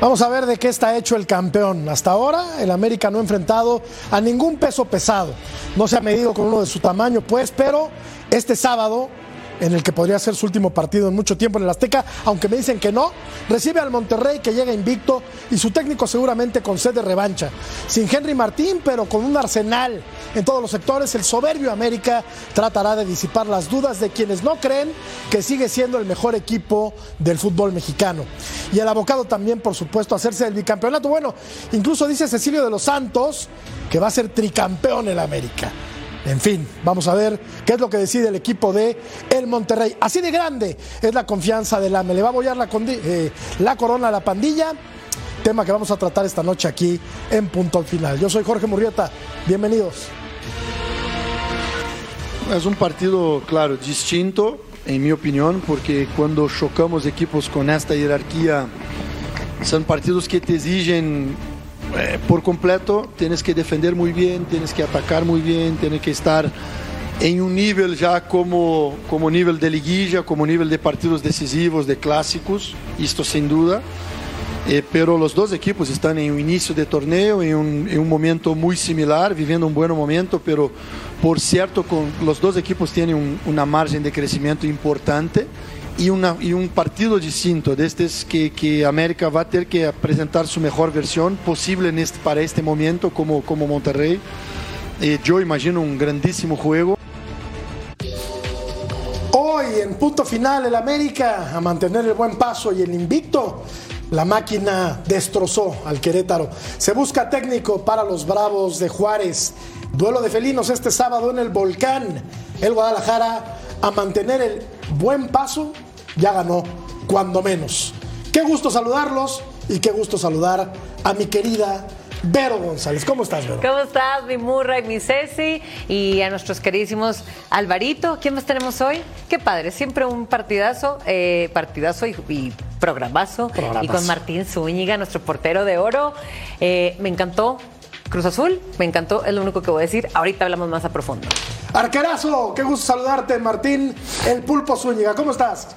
Vamos a ver de qué está hecho el campeón. Hasta ahora el América no ha enfrentado a ningún peso pesado. No se ha medido con uno de su tamaño, pues, pero este sábado en el que podría ser su último partido en mucho tiempo en el Azteca, aunque me dicen que no. Recibe al Monterrey que llega invicto y su técnico seguramente con sed de revancha. Sin Henry Martín, pero con un arsenal en todos los sectores, el soberbio América tratará de disipar las dudas de quienes no creen que sigue siendo el mejor equipo del fútbol mexicano. Y el abocado también, por supuesto, hacerse el bicampeonato. Bueno, incluso dice Cecilio de los Santos que va a ser tricampeón el América. En fin, vamos a ver qué es lo que decide el equipo de El Monterrey. Así de grande es la confianza del AME. Le va a apoyar la, eh, la corona a la pandilla. Tema que vamos a tratar esta noche aquí en Punto al Final. Yo soy Jorge Murrieta. Bienvenidos. Es un partido, claro, distinto, en mi opinión, porque cuando chocamos equipos con esta jerarquía, son partidos que te exigen eh, por completo, tienes que defender muy bien, tienes que atacar muy bien, tienes que estar en un nivel ya como, como nivel de liguilla, como nivel de partidos decisivos, de clásicos, esto sin duda. Eh, pero los dos equipos están en un inicio de torneo, en un, en un, momento muy similar, viviendo un buen momento, pero por cierto, con, los dos equipos tienen un, una margen de crecimiento importante y, una, y un partido distinto, desde que, que América va a tener que presentar su mejor versión posible en este, para este momento como, como Monterrey. Eh, yo imagino un grandísimo juego. Hoy en punto final el América a mantener el buen paso y el invicto. La máquina destrozó al Querétaro. Se busca técnico para los Bravos de Juárez. Duelo de felinos este sábado en el Volcán. El Guadalajara a mantener el buen paso ya ganó, cuando menos. Qué gusto saludarlos y qué gusto saludar a mi querida Vero González. ¿Cómo estás, Vero? ¿Cómo estás, mi Murra y mi Ceci? Y a nuestros queridísimos Alvarito. ¿Quién más tenemos hoy? Qué padre, siempre un partidazo, eh, partidazo y, y programazo. Programazo. Y con Martín Zúñiga, nuestro portero de oro. Eh, me encantó Cruz Azul, me encantó, es lo único que voy a decir. Ahorita hablamos más a profundo. Arquerazo, qué gusto saludarte, Martín, el pulpo Zúñiga. ¿Cómo estás?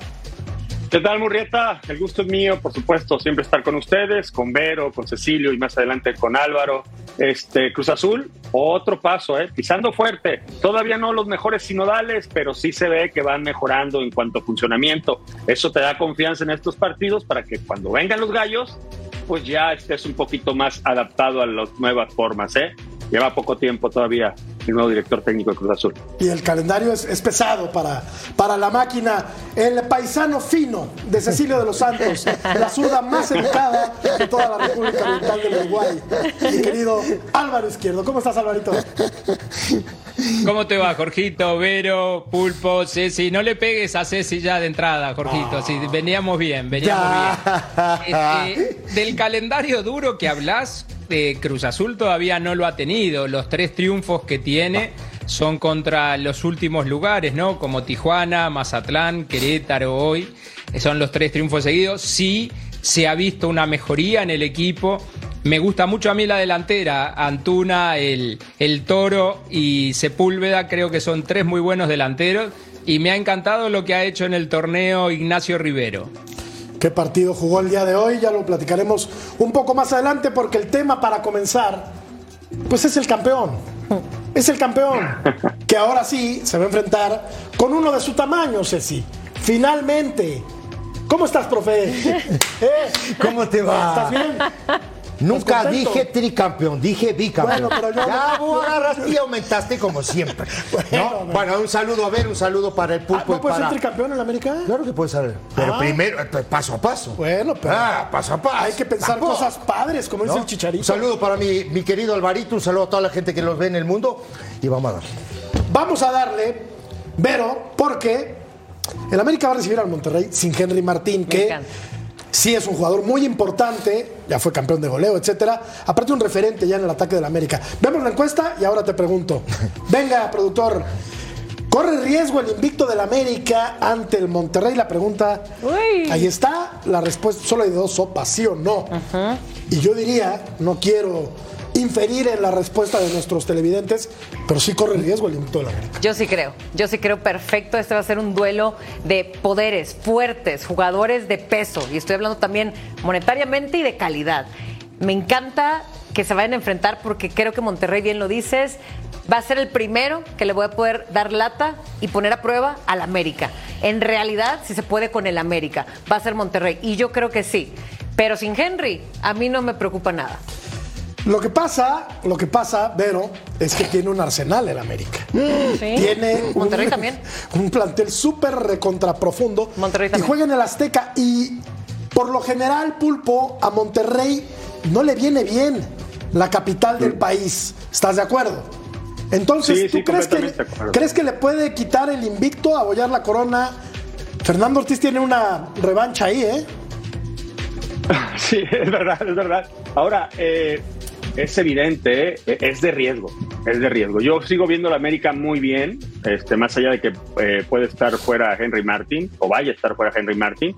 ¿Qué tal, Murrieta? El gusto es mío, por supuesto, siempre estar con ustedes, con Vero, con Cecilio y más adelante con Álvaro. Este Cruz Azul, otro paso, ¿eh? pisando fuerte. Todavía no los mejores sinodales, pero sí se ve que van mejorando en cuanto a funcionamiento. Eso te da confianza en estos partidos para que cuando vengan los gallos, pues ya estés un poquito más adaptado a las nuevas formas. ¿eh? Lleva poco tiempo todavía el nuevo director técnico de Cruz Azul. Y el calendario es, es, pesado para, para la máquina. El paisano fino de Cecilio de los Santos, la zurda más educada de toda la República Oriental del Uruguay. Mi querido Álvaro Izquierdo. ¿Cómo estás, Alvarito? ¿Cómo te va, Jorgito, Vero, Pulpo, Ceci? No le pegues a Ceci ya de entrada, Jorgito. Sí, veníamos bien, veníamos Ya. bien. Este, del calendario duro que hablas, de Cruz Azul todavía no lo ha tenido. Los tres triunfos que tiene son contra los últimos lugares, ¿no? Como Tijuana, Mazatlán, Querétaro hoy. Son los tres triunfos seguidos. Sí se ha visto una mejoría en el equipo. Me gusta mucho a mí la delantera. Antuna, el, el Toro y Sepúlveda creo que son tres muy buenos delanteros. Y me ha encantado lo que ha hecho en el torneo Ignacio Rivero. ¿Qué partido jugó el día de hoy? Ya lo platicaremos un poco más adelante porque el tema para comenzar, pues es el campeón. Es el campeón que ahora sí se va a enfrentar con uno de su tamaño, Ceci. Finalmente. ¿Cómo estás, profe? ¿Eh? ¿Cómo te va? ¿Estás bien? Nunca dije tricampeón, dije bicampeón. Bueno, pero yo- Ya vos agarraste y aumentaste como siempre. Bueno, ¿no? bueno. Un saludo a ver, un saludo para el Ah, pulpo ¿No y puede ser para. tricampeón en América? Claro que puede ser. Pero Ah. primero, eh, paso a paso. Bueno, pero Ah, paso a paso. hay que pensar Tampoco. cosas padres, como dice ¿no? el chicharito. Un saludo para mi, mi querido Alvarito, un saludo a toda la gente que los ve en el mundo. Y vamos a dar. Vamos a darle, Vero, porque el América va a recibir al Monterrey sin Henry Martín, que encanta. Sí es un jugador muy importante, ya fue campeón de goleo, etcétera. Aparte un referente ya en el ataque del América. Vemos la encuesta y ahora te pregunto. Venga, productor. ¿Corre riesgo el invicto del América ante el Monterrey? La pregunta. Uy. Ahí está. La respuesta solo hay de dos sopas, sí o no. Y yo diría, no quiero inferir en la respuesta de nuestros televidentes, pero sí corre riesgo el invicto de la América. Yo sí creo, yo sí creo perfecto. Este va a ser un duelo de poderes fuertes, jugadores de peso. Y estoy hablando también monetariamente y de calidad. Me encanta que se vayan a enfrentar porque creo que Monterrey, bien lo dices, va a ser el primero que le voy a poder dar lata y poner a prueba al América. En realidad, si se puede con el América, va a ser Monterrey. Y yo creo que sí. Pero sin Henry, a mí no me preocupa nada. Lo que pasa, lo que pasa, Vero, es que tiene un arsenal el América. Sí. Tiene Monterrey un, también. un plantel súper recontraprofundo. Monterrey Y también. juega en el Azteca. Y por lo general, Pulpo, a Monterrey no le viene bien la capital del país. ¿Estás de acuerdo? Entonces, Sí, ¿tú sí, crees, que, crees que le puede quitar el invicto a Bollar la corona? Fernando Ortiz tiene una revancha ahí, ¿eh? Sí, es verdad, es verdad. Ahora, eh, es evidente, eh, es de riesgo, es de riesgo. Yo sigo viendo la América muy bien, este, más allá de que eh, puede estar fuera Henry Martin, o vaya a estar fuera Henry Martin,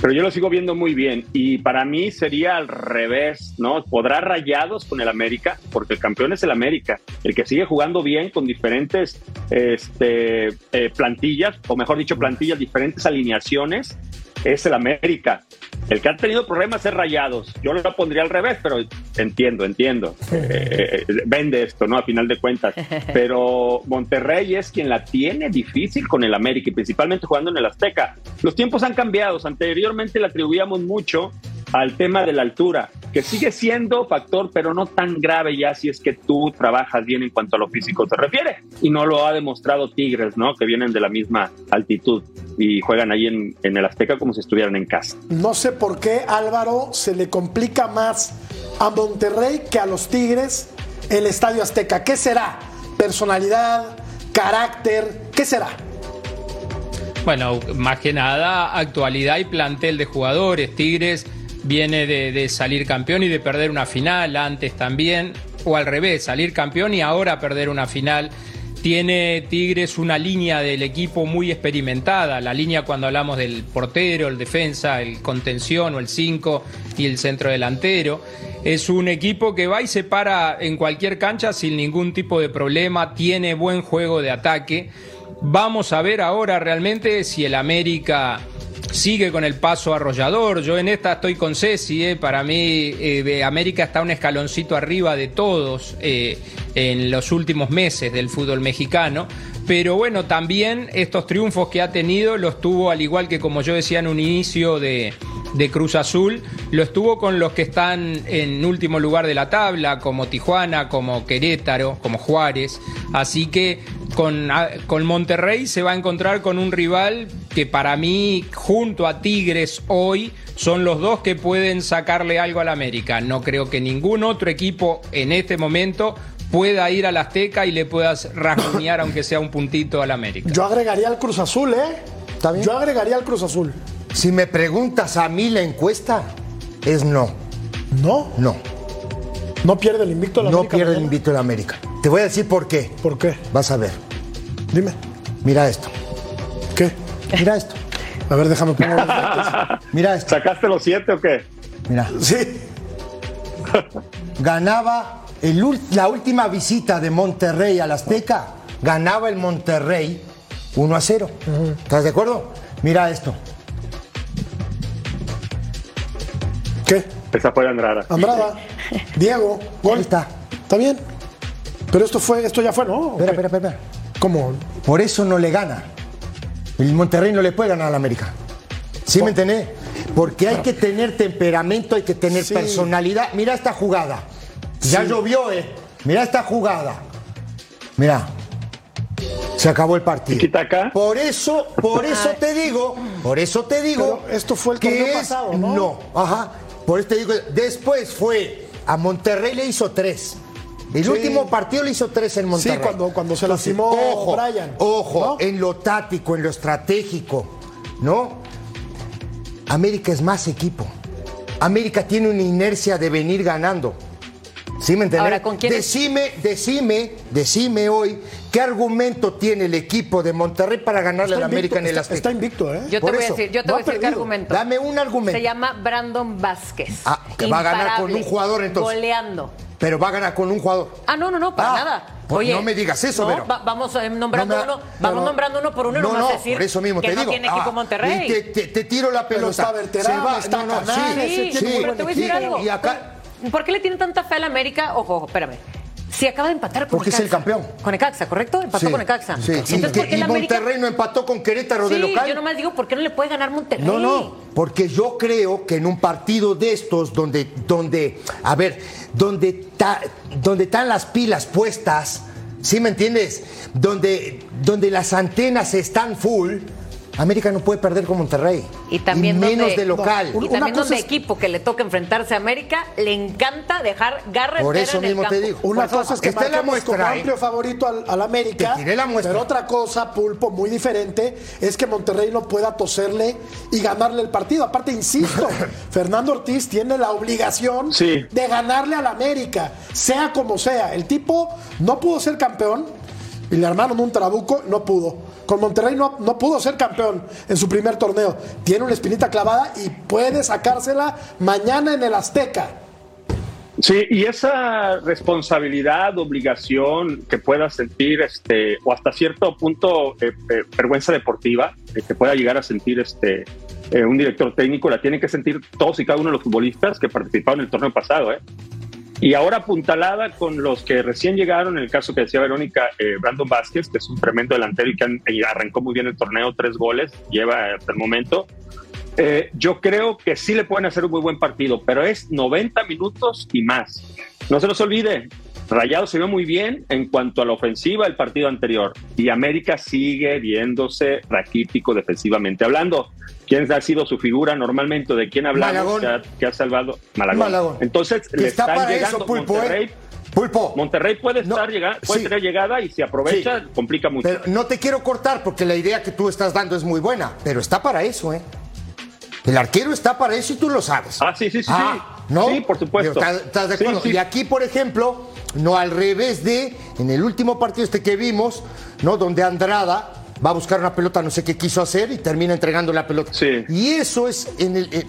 pero yo lo sigo viendo muy bien. Y para mí sería al revés, ¿no? Podrá rayados con el América, porque el campeón es el América, el que sigue jugando bien con diferentes este, eh, plantillas, o mejor dicho, plantillas, diferentes alineaciones, es el América. El que ha tenido problemas es Rayados. Yo lo pondría al revés, pero entiendo, entiendo. Eh, eh, vende esto, ¿no? A final de cuentas. Pero Monterrey es quien la tiene difícil con el América y principalmente jugando en el Azteca. Los tiempos han cambiado. Anteriormente le atribuíamos mucho al tema de la altura, que sigue siendo factor, pero no tan grave ya si es que tú trabajas bien en cuanto a lo físico se refiere. Y no lo ha demostrado Tigres, ¿no? Que vienen de la misma altitud y juegan ahí en, en el Azteca como si estuvieran en casa. No sé por qué Álvaro se le complica más a Monterrey que a los Tigres el Estadio Azteca. ¿Qué será? ¿Personalidad? ¿Carácter? ¿Qué será? Bueno, más que nada, actualidad y plantel de jugadores. Tigres viene de, salir campeón y de perder una final antes también, o al revés, salir campeón y ahora perder una final. Tiene Tigres una línea del equipo muy experimentada, la línea cuando hablamos del portero, el defensa, el contención o el 5 y el centro delantero. Es un equipo que va y se para en cualquier cancha sin ningún tipo de problema, tiene buen juego de ataque. Vamos a ver ahora realmente si el América sigue con el paso arrollador. Yo en esta estoy con Ceci, eh. para mí eh, América está un escaloncito arriba de todos eh, en los últimos meses del fútbol mexicano. Pero bueno, también estos triunfos que ha tenido los tuvo, al igual que como yo decía en un inicio de, de Cruz Azul, lo estuvo con los que están en último lugar de la tabla, como Tijuana, como Querétaro, como Juárez. Así que con, con Monterrey se va a encontrar con un rival que para mí, junto a Tigres hoy, son los dos que pueden sacarle algo al América. No creo que ningún otro equipo en este momento pueda ir al Azteca y le puedas rasguñar aunque sea un puntito al América. Yo agregaría al Cruz Azul, ¿eh? Yo agregaría al Cruz Azul. Si me preguntas a mí la encuesta, es no. No, No. no pierde el invicto la No América pierde el mañana. de la América. Te voy a decir por qué. ¿Por qué? Vas a ver. Dime. Mira esto. ¿Qué? Mira esto. A ver, déjame poner. Mira esto. ¿Sacaste los siete o qué? Mira. Sí. Ganaba el la última visita de Monterrey al Azteca. Ganaba el Monterrey 1 a 0. ¿Estás de acuerdo? Mira esto. ¿Qué? Esa fue Andrada. Andrada. Diego. Gol. Ahí está. ¿Está bien? Pero esto fue, esto ya fue, ¿no? ¿O Espera, espera, espera. ¿Cómo? Por eso no le gana. El Monterrey no le puede ganar al América. ¿Sí me entendés? Porque hay que tener temperamento, hay que tener Sí. personalidad. Mira esta jugada. Ya llovió, ¿eh? Mira esta jugada. Mira. Se acabó el partido. Tiki-taka. Por eso, por eso te digo, por eso te digo. Pero esto fue el que torneo es- pasado, ¿no? No, ajá. Por eso te digo, después fue a Monterrey le hizo tres. El Sí. último partido le hizo tres en Monterrey. cuando- cuando se lastimó ojo, Brian, Ojo, ¿no? en lo táctico, en lo estratégico, ¿no? América es más equipo. América tiene una inercia de venir ganando. ¿Sí me entiendes? Ahora, ¿con quién es? Decime, decime, decime hoy qué argumento tiene el equipo de Monterrey para ganarle Está al América en el está, Azteca. está invicto, ¿eh? Yo te Por voy a decir, yo te no voy a decir qué argumento. Dame un argumento. Se llama Brandon Vázquez. Ah, que va a ganar con un jugador, entonces. Goleando. pero va a ganar con un jugador. Ah, no, no, no, para Ah, nada. pues no me digas eso, no, Vero. va- vamos eh, nombrando No me- uno, vamos pero- nombrando uno por uno y no, no, no, decir por eso mismo que te no digo. tiene equipo Ah, Monterrey. y Te, te- te tiro la Pero pelota. está Berterame, Se va- está no, no, Canales, sí, sí, muy pero te voy a y- decir algo. Y acá, ¿Por- ¿Por qué le tiene tanta fe a la América? Ojo, ojo, espérame. Si acaba de empatar con Porque es el campeón. Con Ecaxa, ¿correcto? Empató sí, con Ecaxa. sí. Entonces, Y, ¿por que- qué y la América? Monterrey no empató con Querétaro de Sí, local. yo nomás digo, ¿por qué no le puede ganar Monterrey? No, no, porque yo creo que en un partido de estos donde, donde a ver, donde, ta- donde están las pilas puestas, ¿sí me entiendes? Donde, donde las antenas están full, América no puede perder con Monterrey. Y también menos donde- de local. No, Y Una también cosa donde es- equipo que le toca enfrentarse a América, le encanta dejar garra Por eso en el mismo te campo. digo. Una cosa es que Esta es la como ¿eh? amplio favorito al, al América, Te tiré la muestra. pero otra cosa, Pulpo, muy diferente, es que Monterrey no pueda toserle y ganarle el partido. Aparte, insisto, Fernando Ortiz tiene la obligación Sí. de ganarle al América, sea como sea. El tipo no pudo ser campeón y le armaron un trabuco, no pudo. Con Monterrey no, no pudo ser campeón en su primer torneo. Tiene una espinita clavada y puede sacársela mañana en el Azteca. Sí, y esa responsabilidad, obligación que pueda sentir, este, o hasta cierto punto eh, eh, vergüenza deportiva, eh, que pueda llegar a sentir este, eh, un director técnico, la tienen que sentir todos y cada uno de los futbolistas que participaron en el torneo pasado. Y ahora apuntalada con los que recién llegaron, en el caso que decía Verónica, eh, Brandon Vázquez, que es un tremendo delantero y que arrancó muy bien el torneo, tres goles, lleva hasta el momento. Eh, yo creo que sí le pueden hacer un muy buen partido, pero es 90 minutos y más. No se nos olvide, Rayado se vio muy bien en cuanto a la ofensiva el partido anterior y América sigue viéndose raquítico defensivamente hablando. ¿Quién ha sido su figura normalmente? ¿De quién hablamos que ha, que ha salvado? Malagón. Malagón. Entonces, le está están para llegando eso, Pulpo, Monterrey. ¿eh? Pulpo. Monterrey puede, No, estar llega- puede sí. tener llegada y si aprovecha, Sí. complica mucho. Pero no te quiero cortar porque la idea que tú estás dando es muy buena, pero está para eso, ¿eh? El arquero está para eso y tú lo sabes. Ah, sí, sí, sí, Ah, sí. ¿No? Sí, por supuesto. ¿Estás, de acuerdo? sí. Y aquí, por ejemplo, no al revés de, en el último partido este que vimos, ¿no? Donde Andrada va a buscar una pelota, no sé qué quiso hacer y termina entregando la pelota. Sí. Y eso es, en el,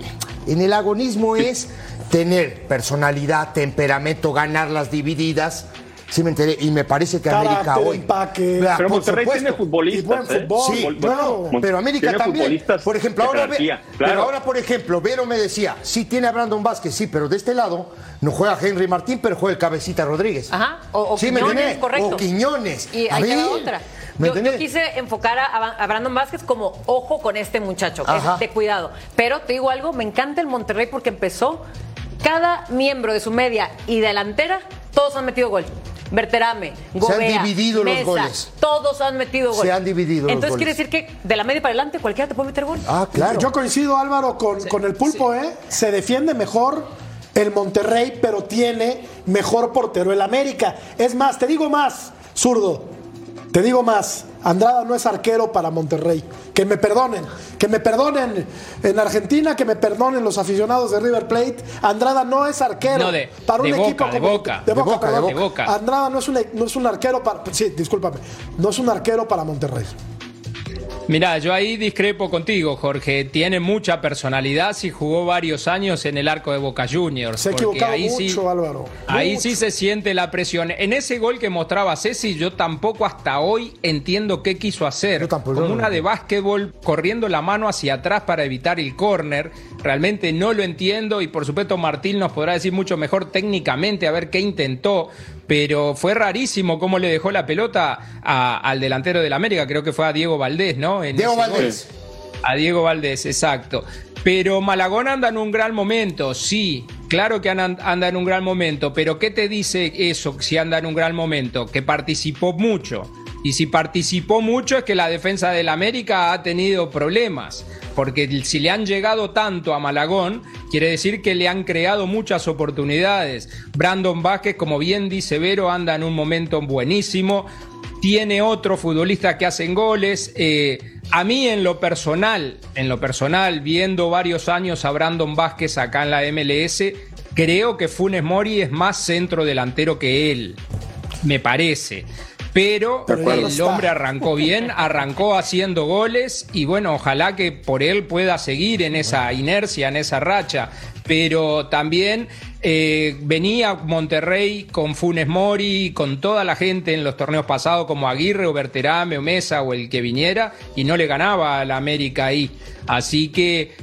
en el agonismo es tener personalidad, temperamento, ganar las divididas. Sí me enteré, y me parece que Carácter, América hoy... empaque. Pero por Monterrey supuesto. tiene futbolistas. Y buen ¿eh? fútbol. Sí, Fútbol- claro, pero América tiene también. futbolistas Por ejemplo, ahora, pero ahora, por ejemplo, Vero me decía, sí tiene a Brandon Vázquez, sí, pero de este lado no juega Henry Martín, pero juega el Cabecita Rodríguez. Ajá, o, o Sí, ¿me Quiñones, entendés? correcto. O Quiñones. Y A ahí ver, otra. ¿me Yo, quise enfocar a, a Brandon Vázquez como ojo con este muchacho, que es de cuidado. Pero te digo algo, me encanta el Monterrey porque empezó cada miembro de su media y delantera, todos han metido gol. Berterame, Gobea, dividido los goles. Todos han metido gol. Se han dividido los Entonces quiere goles. decir que de la media para adelante cualquiera te puede meter gol. Ah, claro. Yo coincido, Álvaro, con, con el pulpo, ¿eh? Se defiende mejor el Monterrey, pero tiene mejor portero el América. Es más, te digo más, zurdo. Te digo más, Andrada no es arquero para Monterrey. Que me perdonen, que me perdonen en Argentina, que me perdonen los aficionados de River Plate. Andrada no es arquero No, de- para un de equipo Boca, de como Boca. de Boca, de perdón. Boca. De Boca. Andrada no es un no es un arquero para sí, discúlpame, no es un arquero para Monterrey. Mirá, yo ahí discrepo contigo, Jorge. Tiene mucha personalidad si jugó varios años en el arco de Boca Juniors. Se equivocado ahí mucho, sí, Álvaro. Ahí Mucho. sí se siente la presión. En ese gol que mostraba Ceci, yo tampoco hasta hoy entiendo qué quiso hacer. Yo tampoco, Como no. una de básquetbol, corriendo la mano hacia atrás para evitar el córner. Realmente no lo entiendo y por supuesto Martín nos podrá decir mucho mejor técnicamente a ver qué intentó. Pero fue rarísimo cómo le dejó la pelota a- al delantero del América, creo que fue a Diego Valdés, ¿no? En Diego gol. Valdés. A Diego Valdés, exacto. Pero Malagón anda en un gran momento, sí, claro que an- anda en un gran momento, pero ¿qué te dice eso si anda en un gran momento? Que participó mucho. Y si participó mucho es que la defensa del América ha tenido problemas, porque si le han llegado tanto a Malagón, quiere decir que le han creado muchas oportunidades. Brandon Vázquez, como bien dice Vero, anda en un momento buenísimo tiene otro futbolista que hacen goles. Eh, a mí en lo personal, en lo personal, viendo varios años a Brandon Vázquez acá en la MLS, creo que Funes Mori es más centro delantero que él, me parece. Pero el hombre arrancó bien, arrancó haciendo goles y bueno, ojalá que por él pueda seguir en esa inercia, en esa racha. Pero también eh, venía Monterrey con Funes Mori, con toda la gente en los torneos pasados como Aguirre o Berterame o Mesa o el que viniera y no le ganaba a la América ahí. Así que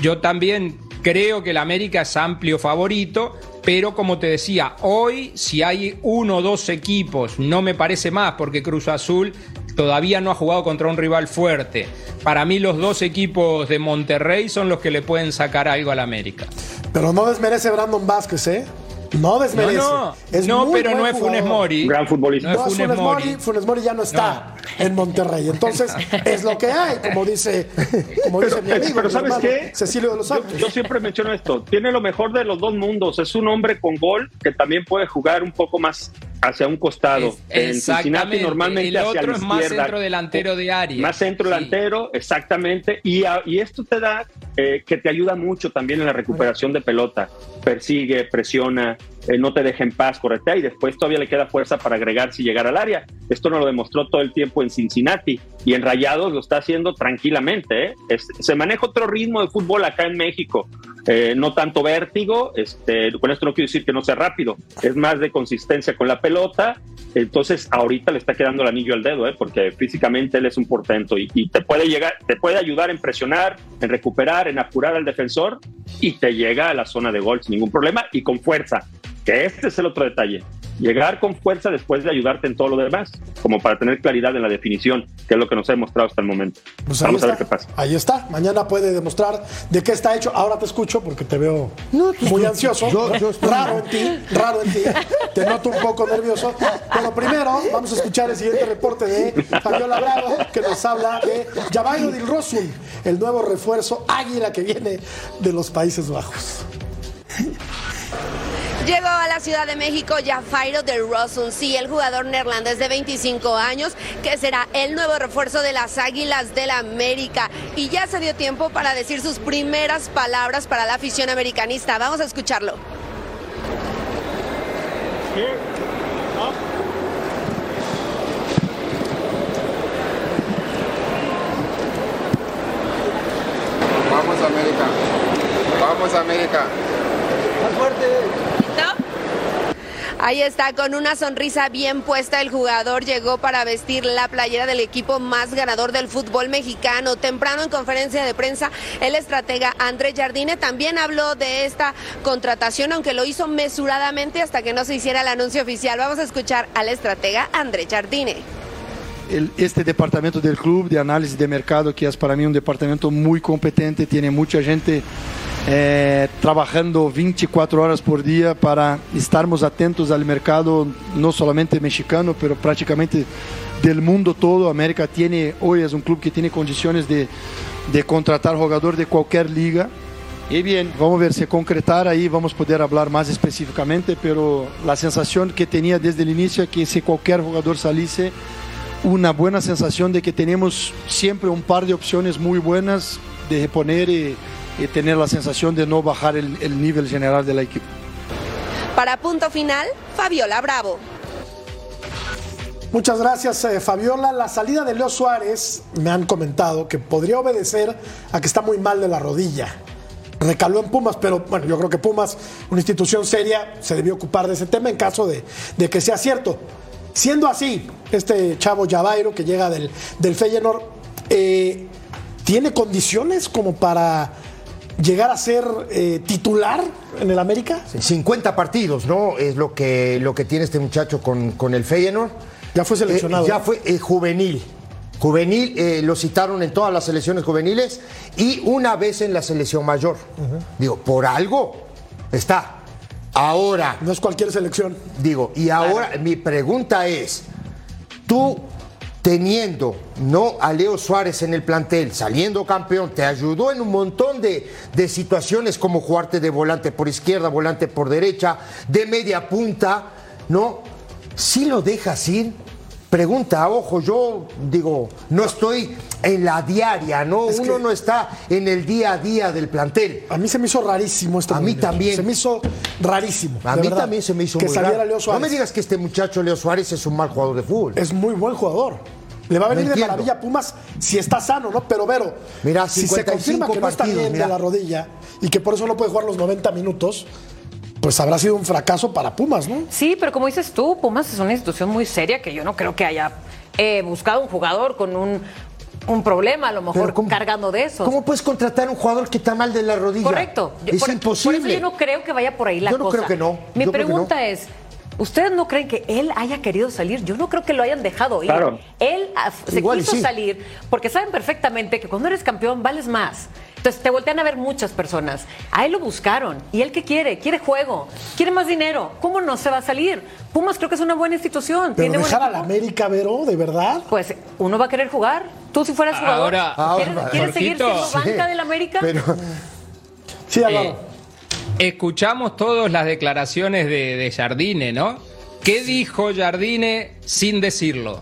yo también creo que el América es amplio favorito, pero como te decía, hoy si hay uno o dos equipos, no me parece más, porque Cruz Azul todavía no ha jugado contra un rival fuerte. Para mí los dos equipos de Monterrey son los que le pueden sacar algo al América. Pero no desmerece Brandon Vázquez, ¿eh? No desmerece. No, no, Es no muy pero no es Funes. Mori. Gran futbolista. No No, es es Funes Mori. Funes Mori ya no está en Monterrey. Entonces, es lo que hay, como dice, como dice mi Pero- amigo, pero mi ¿sabes hermano, qué? Cecilio de los Yo, Santos. yo siempre menciono esto. Tiene lo mejor de los dos mundos. Es un hombre con gol que también puede jugar un poco más hacia un costado. Es- en Cincinnati normalmente El hacia la es más centro delantero de área. Más centro Sí. delantero, exactamente. Y, a- y esto te da, eh, que te ayuda mucho también en la recuperación de pelota. Persigue, presiona, eh, no te deja en paz, correcta. Y después todavía le queda fuerza para agregar si llegar al área. Esto nos lo demostró todo el tiempo en Cincinnati. Y en Rayados lo está haciendo tranquilamente. ¿eh? Es- se maneja otro ritmo de fútbol acá en México. Eh, no tanto vértigo, este, con esto no quiero decir que no sea rápido, es más de consistencia con la pelota, entonces ahorita le está quedando el anillo al dedo, ¿eh? porque físicamente él es un portento y, y te puede llegar, te puede ayudar en presionar, en recuperar, en apurar al defensor y te llega a la zona de gol sin ningún problema y con fuerza, que este es el otro detalle. Llegar con fuerza después de ayudarte en todo lo demás, como para tener claridad en la definición, que es lo que nos ha demostrado hasta el momento. Pues Vamos a ver qué pasa. Ahí está. Mañana puede demostrar de qué está hecho. Ahora te escucho porque te veo No, tú- muy ansioso. yo- yo estoy- Raro en ti, raro en ti. Te noto un poco nervioso. Pero primero vamos a escuchar el siguiente reporte de Fabiola Bravo, que nos habla de Javairo Del Rosun, el nuevo refuerzo águila que viene de los Países Bajos. Llegó a la Ciudad de México Jafairo de Rossum, sí, el jugador neerlandés de 25 años, que será el nuevo refuerzo de las Águilas del América. Y ya se dio tiempo para decir sus primeras palabras para la afición americanista. Vamos a escucharlo. Vamos América. Vamos América. Ahí está, con una sonrisa bien puesta, el jugador llegó para vestir la playera del equipo más ganador del fútbol mexicano. Temprano en conferencia de prensa, el estratega André Jardine también habló de esta contratación, aunque lo hizo mesuradamente hasta que no se hiciera el anuncio oficial. Vamos a escuchar al estratega André Jardine. este departamento del club de análisis de mercado, que es para mí un departamento muy competente, tiene mucha gente eh, trabajando 24 horas por día para estarmos atentos al mercado, no solamente mexicano, pero prácticamente del mundo todo. América tiene, hoy es un club que tiene condiciones de, de contratar jugador de cualquier liga. Y bien, vamos a ver si concretar ahí, vamos a poder hablar más específicamente, pero la sensación que tenía desde el inicio es que si cualquier jugador saliese, una buena sensación de que tenemos siempre un par de opciones muy buenas de reponer y, y tener la sensación de no bajar el, el nivel general del equipo. Para punto final, Fabiola Bravo. Muchas gracias, eh, Fabiola. La salida de Leo Suárez, me han comentado que podría obedecer a que está muy mal de la rodilla. Recaló en Pumas, pero bueno, yo creo que Pumas, una institución seria, se debió ocupar de ese tema en caso de, de que sea cierto. Siendo así, este chavo Javairo que llega del, del Feyenoord, eh, ¿tiene condiciones como para llegar a ser eh, titular en el América? 50 partidos, ¿no? Es lo que, lo que tiene este muchacho con, con el Feyenoord. Ya fue seleccionado. Eh, ya fue eh, juvenil. Juvenil, eh, lo citaron en todas las selecciones juveniles y una vez en la selección mayor. Digo, por algo está. Ahora, No es cualquier selección. digo, y ahora mi pregunta es, tú teniendo no a Leo Suárez en el plantel, saliendo campeón, te ayudó en un montón de, de situaciones como jugarte de volante por izquierda, volante por derecha, de media punta, ¿no? Si lo dejas ir, pregunta, ojo, yo digo, no estoy en la diaria, ¿no? Es Uno no está en el día a día del plantel. A mí se me hizo rarísimo esto. A mí también. Se me hizo rarísimo. A mí verdad, también se me hizo que muy saliera. Leo No Suárez. me digas que este muchacho Leo Suárez es un mal jugador de fútbol. Es muy buen jugador. Le va a venir de maravilla a Pumas si está sano, ¿no? Pero Vero, Mira, si se 55 confirma que no está bien mira. de la rodilla y que por eso no puede jugar los 90 minutos, pues habrá sido un fracaso para Pumas, ¿no? Sí, pero como dices tú, Pumas es una institución muy seria que yo no creo que haya eh, buscado un jugador con un, un problema, a lo mejor ¿cómo- cargando de eso. ¿Cómo puedes contratar a un jugador que está mal de la rodilla? Correcto. Yo- Es por, imposible. Por eso yo no creo que vaya por ahí la Yo no cosa. creo que no. Mi Yo pregunta es. ¿Ustedes no creen que él haya querido salir? Yo no creo que lo hayan dejado ir. Claro. Él ah, se Igual quiso sí. salir porque saben perfectamente que cuando eres campeón vales más. Entonces te voltean a ver muchas personas. A él lo buscaron. ¿Y él qué quiere? Quiere juego. Quiere más dinero. ¿Cómo no se va a salir? Pumas creo que es una buena institución. Pero tiene dejar a la. América, Vero, ¿de verdad? Pues uno va a querer jugar. Tú si fueras jugador, Ahora- ¿quieres, Ahora, quieres seguir siendo banca del América? Pero, Sí, Álvaro. Eh, escuchamos todos las declaraciones de, de Jardine, ¿no? ¿Qué dijo Jardine sin decirlo?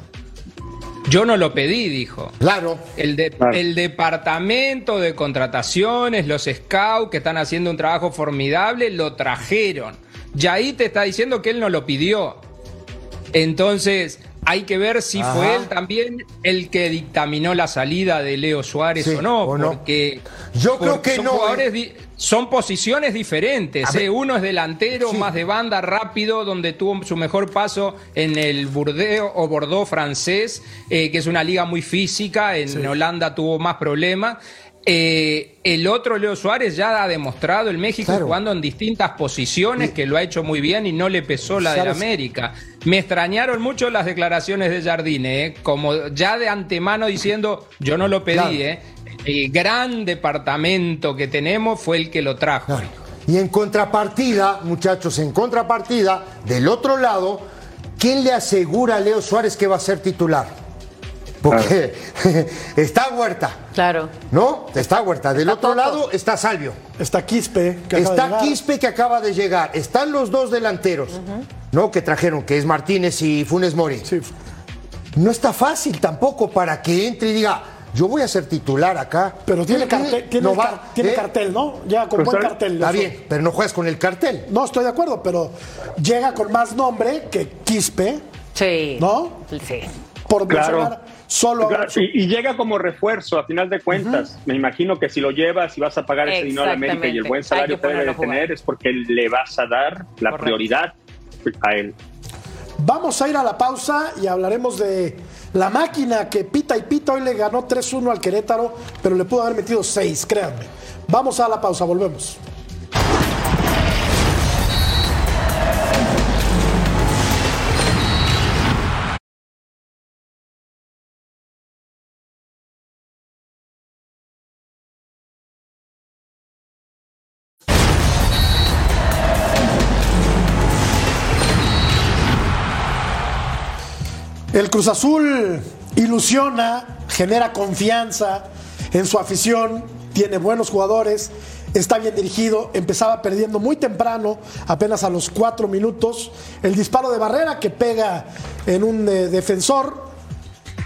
Yo no lo pedí, dijo. claro. El, de- Claro. el departamento de contrataciones, los scouts que están haciendo un trabajo formidable, lo trajeron. Yaí te está diciendo que él no lo pidió. Entonces, hay que ver si Ajá. fue él también el que dictaminó la salida de Leo Suárez Sí, o no. o no. Porque Yo creo porque que son no, jugadores eh. son posiciones diferentes. ¿eh? Uno es delantero, Sí. más de banda, rápido, donde tuvo su mejor paso en el Burdeos o Bordeaux francés, eh, que es una liga muy física. En Holanda tuvo más problemas. Eh, el otro, Leo Suárez, ya ha demostrado en México Claro. jugando en distintas posiciones que lo ha hecho muy bien y no le pesó la del ¿Sabes? América. Me extrañaron mucho las declaraciones de Jardine, ¿eh? como ya de antemano diciendo, yo no lo pedí, Claro. ¿eh? el gran departamento que tenemos fue el que lo trajo. Claro. Y en contrapartida, muchachos, en contrapartida, del otro lado, ¿quién le asegura a Leo Suárez que va a ser titular? Porque está Huerta, Claro. ¿no? Está Huerta. Del Está otro lado está Salvio. Está Quispe, que acaba de Está. Quispe que acaba de llegar. Están los dos delanteros, ¿no? Que trajeron, que es Martínez y Funes Mori. Sí. No está fácil tampoco para que entre y diga, yo voy a ser titular acá. Pero tiene, cartel, tiene, no el va, car- tiene ¿eh? cartel, ¿no? Llega con Pues buen cartel. Está eso. bien, pero no juegas con el cartel. No, estoy de acuerdo, pero llega con más nombre que Quispe, Sí. ¿no? Sí. Por Claro. mencionar solo Claro, y, y llega como refuerzo, a final de cuentas. Me imagino que si lo llevas y vas a pagar ese dinero a la América y el buen salario que debe de tener es porque le vas a dar la Correcto. prioridad a él. Vamos a ir a la pausa y hablaremos de la máquina que pita y pita. Hoy le ganó 3-1 al Querétaro, pero le pudo haber metido 6, créanme. Vamos a la pausa, volvemos. El Cruz Azul ilusiona, genera confianza en su afición, tiene buenos jugadores, está bien dirigido, empezaba perdiendo muy temprano, apenas a los cuatro minutos. El disparo de barrera que pega en un eh, defensor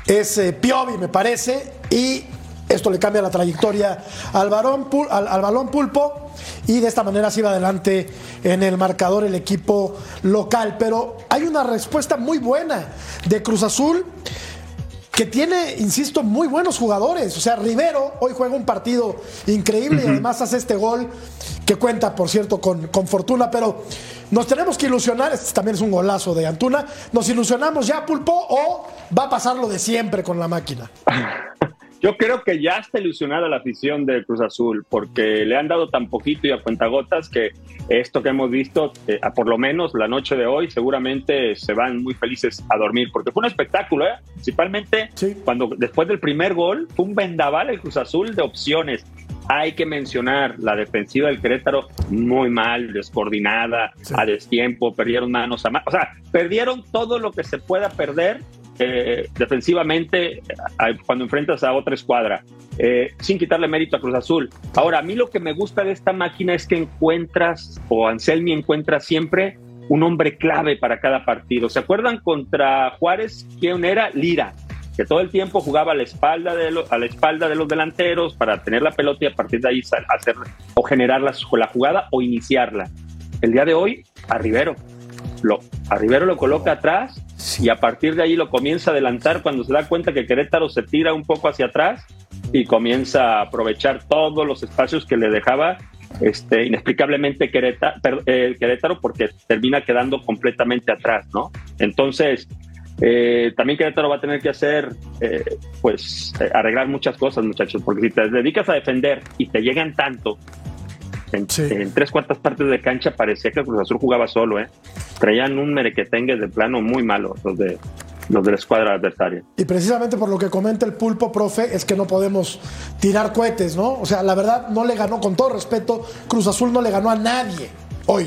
es eh, Piovi, me parece, y esto le cambia la trayectoria al, varón Pul- al, al balón pulpo y de esta manera se iba adelante en el marcador el equipo local. Pero hay una respuesta muy buena de Cruz Azul que tiene, insisto, muy buenos jugadores. O sea, Rivero hoy juega un partido increíble y además hace este gol que cuenta, por cierto, con, con fortuna. Pero nos tenemos que ilusionar. Este también es un golazo de Antuna. ¿Nos ilusionamos ya, Pulpo, o va a pasar lo de siempre con la máquina? Yo creo que ya está ilusionada la afición de Cruz Azul porque le han dado tan poquito y a cuentagotas que esto que hemos visto, eh, por lo menos la noche de hoy, seguramente se van muy felices a dormir porque fue un espectáculo, ¿eh? principalmente Sí. cuando después del primer gol fue un vendaval el Cruz Azul de opciones. Hay que mencionar la defensiva del Querétaro muy mal, descoordinada, a destiempo, perdieron manos a mano, o sea, perdieron todo lo que se pueda perder eh, defensivamente a- cuando enfrentas a otra escuadra, eh, sin quitarle mérito a Cruz Azul. Ahora, a mí lo que me gusta de esta máquina es que encuentras, o Anselmi encuentra siempre un hombre clave para cada partido. ¿Se acuerdan contra Juárez quién era? Lira, que todo el tiempo jugaba a la espalda de, a la espalda de los delanteros para tener la pelota y a partir de ahí hacer o generar la, jugada o iniciarla. El día de hoy, a Rivero. A Rivero lo coloca atrás y a partir de ahí lo comienza a adelantar cuando se da cuenta que Querétaro se tira un poco hacia atrás y comienza a aprovechar todos los espacios que le dejaba este, inexplicablemente Querétaro, eh, Querétaro porque termina quedando completamente atrás, ¿no? Entonces, eh, también Querétaro va a tener que hacer, eh, pues, arreglar muchas cosas, muchachos, porque si te dedicas a defender y te llegan tanto, en, tres cuartas partes de cancha parecía que Cruz Azul jugaba solo, ¿eh? Traían un merequetengue de plano muy malo los de, los de la escuadra adversaria. Y precisamente por lo que comenta el pulpo, profe, es que no podemos tirar cohetes, ¿no? O sea, la verdad no le ganó, con todo respeto, Cruz Azul no le ganó a nadie hoy.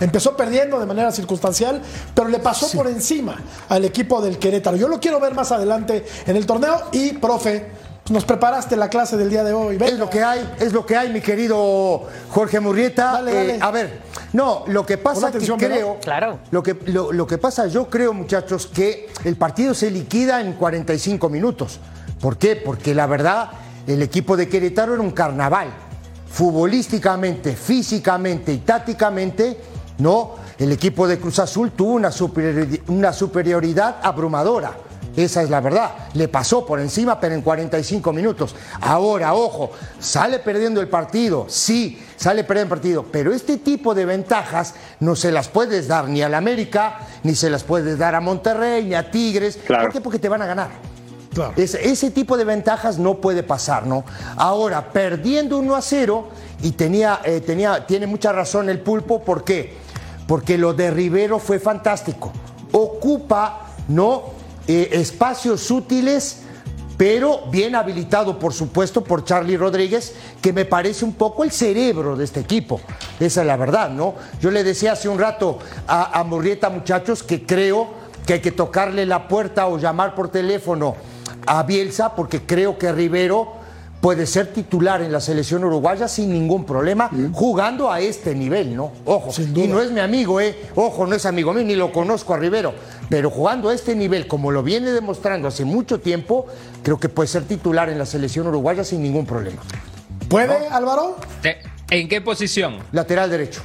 Empezó perdiendo de manera circunstancial, pero le pasó por encima al equipo del Querétaro. Yo lo quiero ver más adelante en el torneo y, profe, nos preparaste la clase del día de hoy. Es lo que hay, es lo que hay, mi querido Jorge Murrieta. Eh, a ver, no, lo que pasa es que creo, claro. lo que, lo, que pasa, yo creo, muchachos, que el partido se liquida en 45 minutos. ¿Por qué? Porque la verdad, el equipo de Querétaro era un carnaval. Futbolísticamente, físicamente y tácticamente, no, el equipo de Cruz Azul tuvo una una superioridad abrumadora. Esa es la verdad. Le pasó por encima, pero en 45 minutos. Ahora, ojo, sale perdiendo el partido. Sí, sale perdiendo el partido. Pero este tipo de ventajas no se las puedes dar ni al América, ni se las puedes dar a Monterrey, ni a Tigres. ¿Por qué? Porque te van a ganar. ese tipo de ventajas no puede pasar, ¿no? Ahora, perdiendo 1 a 0, y tenía, eh, tenía, tiene mucha razón el pulpo, ¿por qué? Porque lo de Rivero fue fantástico. Ocupa, ¿no? Eh, espacios útiles, pero bien habilitado, por supuesto, por Charlie Rodríguez, que me parece un poco el cerebro de este equipo. Esa es la verdad, ¿no? Yo le decía hace un rato a, a Murrieta, muchachos, que creo que hay que tocarle la puerta o llamar por teléfono a Bielsa, porque creo que Rivero puede ser titular en la selección uruguaya sin ningún problema, jugando a este nivel, ¿no? Ojo, y no es mi amigo, ¿eh? Ojo, no es amigo mío, ni lo conozco a Rivero, pero jugando a este nivel, como lo viene demostrando hace mucho tiempo, creo que puede ser titular en la selección uruguaya sin ningún problema. ¿Puede, Álvaro? ¿En qué posición? Lateral derecho.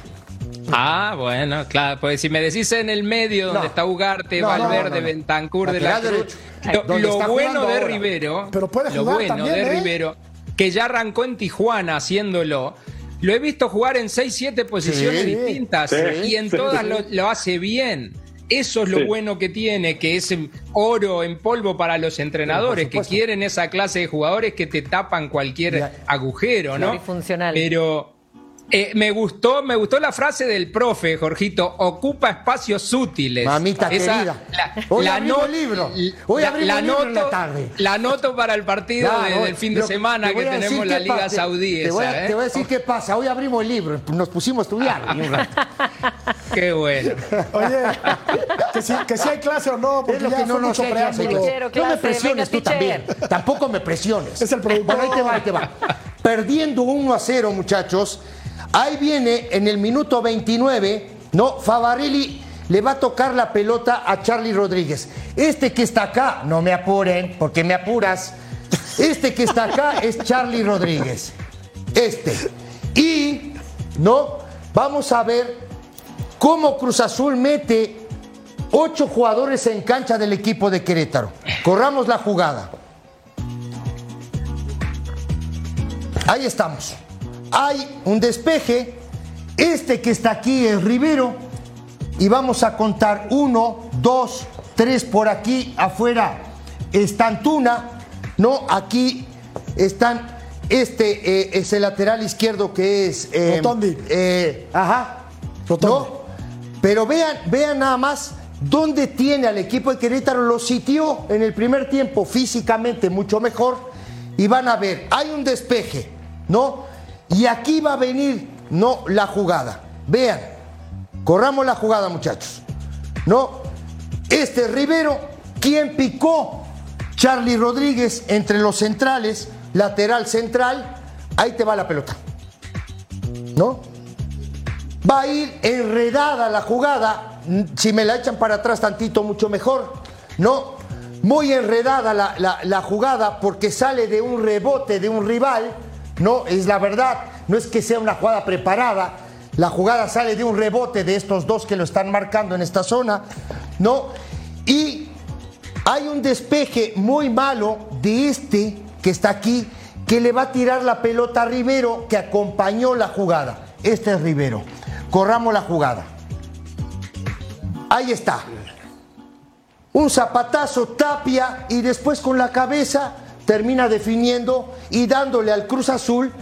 Ah, bueno, claro, pues si me decís en el medio donde está Ugarte, Valverde, Bentancur de la Cruz, lo, bueno de Rivero, Pero puede lo bueno de ¿eh? Rivero, que ya arrancó en Tijuana haciéndolo. Lo he visto jugar en 6, 7 posiciones distintas y en todas lo, hace bien. Eso es lo bueno que tiene, que es oro en polvo para los entrenadores, que quieren esa clase de jugadores que te tapan cualquier agujero, ¿no? Pero eh, me gustó, me gustó la frase del profe, Jorgito, ocupa espacios útiles. Mamita querida. Hoy la el libro. Hoy la, la libro noto, la tarde. La noto para el partido del fin de semana que tenemos la Liga Saudí. Te, voy a, ¿eh? decir qué pasa. Hoy abrimos el libro. Nos pusimos a estudiar. qué bueno. Oye, que si, que si hay clase o no, porque ya no, no, mucho no me presiones tú también. Tampoco me presiones. Es el productor. Bueno, ahí te va, ahí te va. Perdiendo 1 a 0, muchachos Ahí viene en el minuto 29, ¿no? Favarelli le va a tocar la pelota a Charlie Rodríguez. Este que está acá, no me apuren, porque me apuras. Este que está acá es Charlie Rodríguez. Este. Y, ¿no? Vamos a ver cómo Cruz Azul mete ocho jugadores en cancha del equipo de Querétaro. Corramos la jugada. Ahí estamos hay un despeje. Este que está aquí es Rivero. Y vamos a contar uno, dos, tres por aquí afuera. Está Antuna. No, aquí están. Este eh, es el lateral izquierdo que es. Eh, Rotondi. Eh, ajá. No, pero vean, vean nada más dónde tiene al equipo de Querétaro. Lo sitió en el primer tiempo físicamente mucho mejor. Y van a ver, hay un despeje, ¿no? Y aquí va a venir, no la jugada. Vean, corramos la jugada, muchachos. No, este Rivero, quien picó? Charlie Rodríguez entre los centrales, lateral central. Ahí te va la pelota. ¿No? Va a ir enredada la jugada. Si me la echan para atrás tantito, mucho mejor. No, muy enredada la, la- la jugada porque sale de un rebote de un rival. No, es la verdad. No es que sea una jugada preparada. La jugada sale de un rebote de estos dos que lo están marcando en esta zona. No, y hay un despeje muy malo de este que está aquí, que le va a tirar la pelota a Rivero, que acompañó la jugada. Este es Rivero. Corramos la jugada. Ahí está. Un zapatazo, tapia y después con la cabeza termina definiendo y dándole al Cruz Azul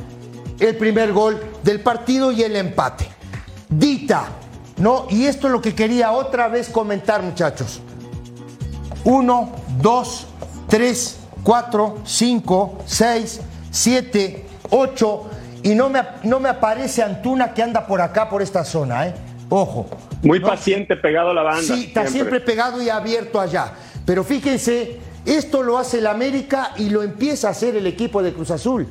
el primer gol del partido y el empate. Dita, ¿no? Y esto es lo que quería otra vez comentar, muchachos. 1, 2, 3, 4, 5, 6, 7, 8. Y no me, no me aparece Antuna que anda por acá, por esta zona, ¿eh? Ojo. Muy No. paciente, pegado a la banda. Sí, está siempre pegado y abierto allá. Pero fíjense, esto lo hace el América y lo empieza a hacer el equipo de Cruz Azul.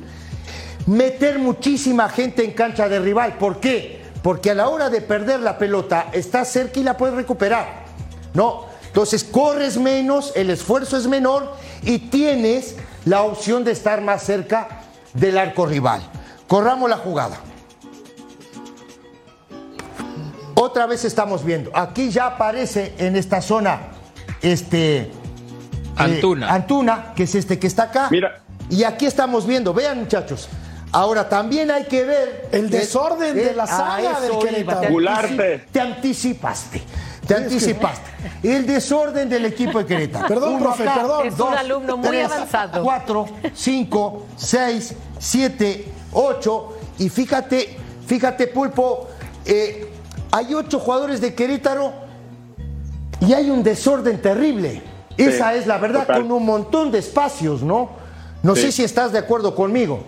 Meter muchísima gente en cancha de rival. ¿Por qué? Porque a la hora de perder la pelota, está cerca y la puedes recuperar. ¿No? Entonces corres menos, el esfuerzo es menor y tienes la opción de estar más cerca del arco rival. Corramos la jugada. Otra vez estamos viendo. Aquí ya aparece en esta zona este eh, Antuna. Antuna, que es este que está acá. Mira. Y aquí estamos viendo, vean muchachos. Ahora también hay que ver El desorden de la saga del Querétaro. Te, te anticipaste. Te anticipaste. El desorden del equipo de Querétaro. Perdón, profe, perdón. Es un alumno muy avanzado. 4, 5, 6, 7, 8. Y fíjate, fíjate, Pulpo, eh, hay ocho jugadores de Querétaro y hay un desorden terrible. Esa es la verdad, total. con un montón de espacios, ¿no? No sé si estás de acuerdo conmigo.